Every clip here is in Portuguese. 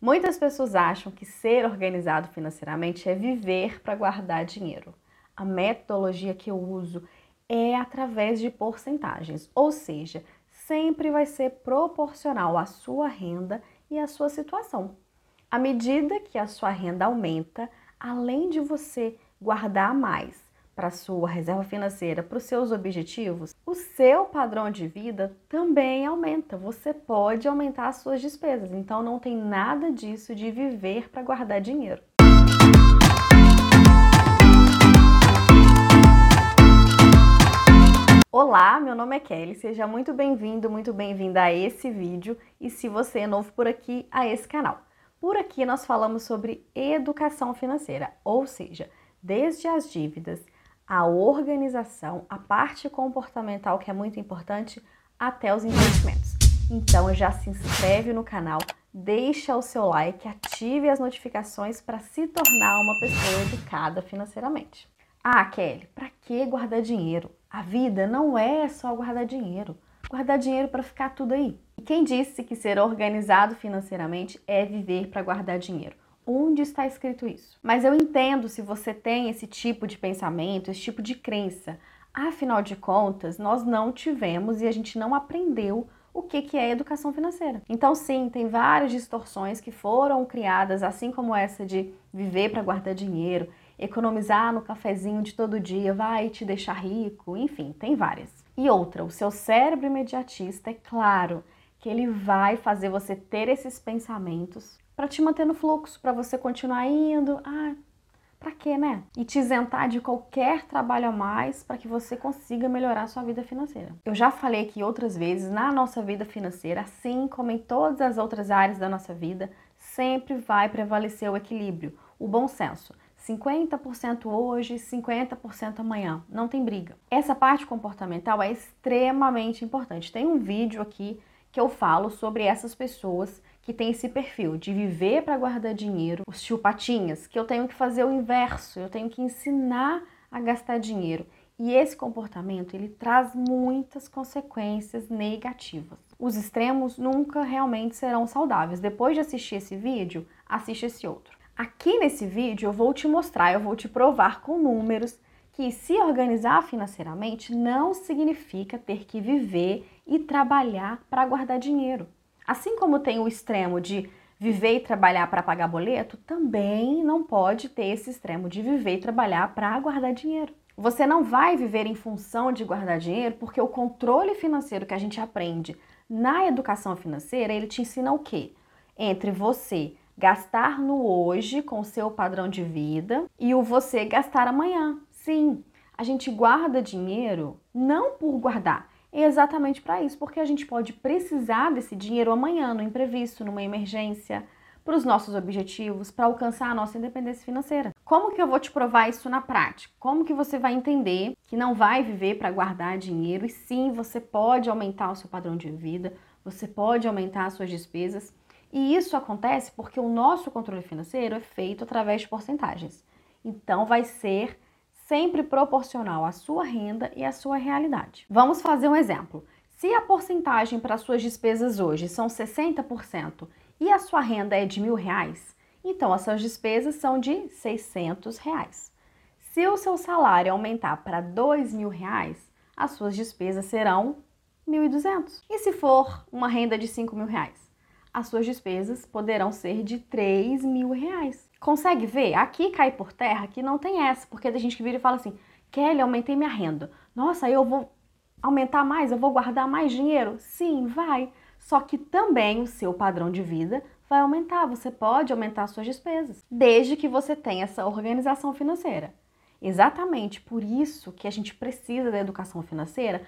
Muitas pessoas acham que ser organizado financeiramente é viver para guardar dinheiro. A metodologia que eu uso é através de porcentagens, ou seja, sempre vai ser proporcional à sua renda e à sua situação. À medida que a sua renda aumenta, além de você guardar mais para sua reserva financeira, para os seus objetivos, o seu padrão de vida também aumenta. Você pode aumentar as suas despesas. Então não tem nada disso de viver para guardar dinheiro. Olá, meu nome é Kelly, seja muito bem-vindo, muito bem-vinda a esse vídeo e se você é novo por aqui, a esse canal. Por aqui nós falamos sobre educação financeira, ou seja, desde as dívidas, a organização, a parte comportamental que é muito importante, até os investimentos. Então já se inscreve no canal, deixa o seu like, ative as notificações para se tornar uma pessoa educada financeiramente. Ah, Kelly, para que guardar dinheiro? A vida não é só guardar dinheiro. Guardar dinheiro para ficar tudo aí. E quem disse que ser organizado financeiramente é viver para guardar dinheiro? Onde está escrito isso? Mas eu entendo se você tem esse tipo de pensamento, esse tipo de crença. Afinal de contas, nós não tivemos e a gente não aprendeu o que, que é educação financeira. Então, sim, tem várias distorções que foram criadas, assim como essa de viver para guardar dinheiro, economizar no cafezinho de todo dia vai te deixar rico, enfim, tem várias. E outra, o seu cérebro imediatista, é claro que ele vai fazer você ter esses pensamentos para te manter no fluxo, para você continuar indo. Ah, para quê, né? E te isentar de qualquer trabalho a mais para que você consiga melhorar a sua vida financeira. Eu já falei aqui outras vezes, na nossa vida financeira, assim como em todas as outras áreas da nossa vida, sempre vai prevalecer o equilíbrio, o bom senso. 50% hoje, 50% amanhã. Não tem briga. Essa parte comportamental é extremamente importante. Tem um vídeo aqui que eu falo sobre essas pessoas que tem esse perfil de viver para guardar dinheiro, os chupatinhas, que eu tenho que fazer o inverso, eu tenho que ensinar a gastar dinheiro. E esse comportamento, ele traz muitas consequências negativas. Os extremos nunca realmente serão saudáveis. Depois de assistir esse vídeo, assiste esse outro. Aqui nesse vídeo eu vou te mostrar, eu vou te provar com números que se organizar financeiramente não significa ter que viver e trabalhar para guardar dinheiro. Assim como tem o extremo de viver e trabalhar para pagar boleto, também não pode ter esse extremo de viver e trabalhar para guardar dinheiro. Você não vai viver em função de guardar dinheiro porque o controle financeiro que a gente aprende na educação financeira, ele te ensina o quê? Entre você gastar no hoje com o seu padrão de vida e o você gastar amanhã. Sim, a gente guarda dinheiro não por guardar, é exatamente para isso, porque a gente pode precisar desse dinheiro amanhã, no imprevisto, numa emergência, para os nossos objetivos, para alcançar a nossa independência financeira. Como que eu vou te provar isso na prática? Como que você vai entender que não vai viver para guardar dinheiro e sim, você pode aumentar o seu padrão de vida, você pode aumentar as suas despesas. E isso acontece porque o nosso controle financeiro é feito através de porcentagens. Então vai ser sempre proporcional à sua renda e à sua realidade. Vamos fazer um exemplo. Se a porcentagem para suas despesas hoje são 60% e a sua renda é de mil reais, então as suas despesas são de 600 reais. Se o seu salário aumentar para dois mil reais, as suas despesas serão 1.200. E se for uma renda de 5 mil reais? As suas despesas poderão ser de 3 mil reais. Consegue ver? Aqui cai por terra que não tem essa, porque tem gente que vira e fala assim: Kelly, aumentei minha renda. Nossa, eu vou aumentar mais, eu vou guardar mais dinheiro? Sim, vai. Só que também o seu padrão de vida vai aumentar. Você pode aumentar suas despesas, desde que você tenha essa organização financeira. Exatamente por isso que a gente precisa da educação financeira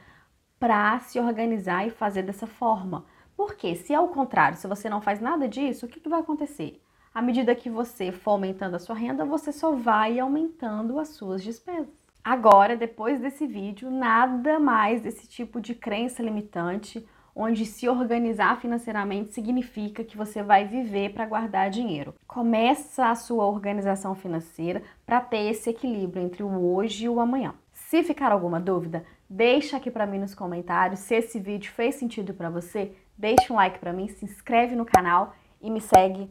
para se organizar e fazer dessa forma. Porque se ao contrário, se você não faz nada disso, o que, que vai acontecer? À medida que você for aumentando a sua renda, você só vai aumentando as suas despesas. Agora, depois desse vídeo, nada mais desse tipo de crença limitante, onde se organizar financeiramente significa que você vai viver para guardar dinheiro. Começa a sua organização financeira para ter esse equilíbrio entre o hoje e o amanhã. Se ficar alguma dúvida, deixa aqui para mim nos comentários. Se esse vídeo fez sentido para você, deixa um like para mim, se inscreve no canal e me segue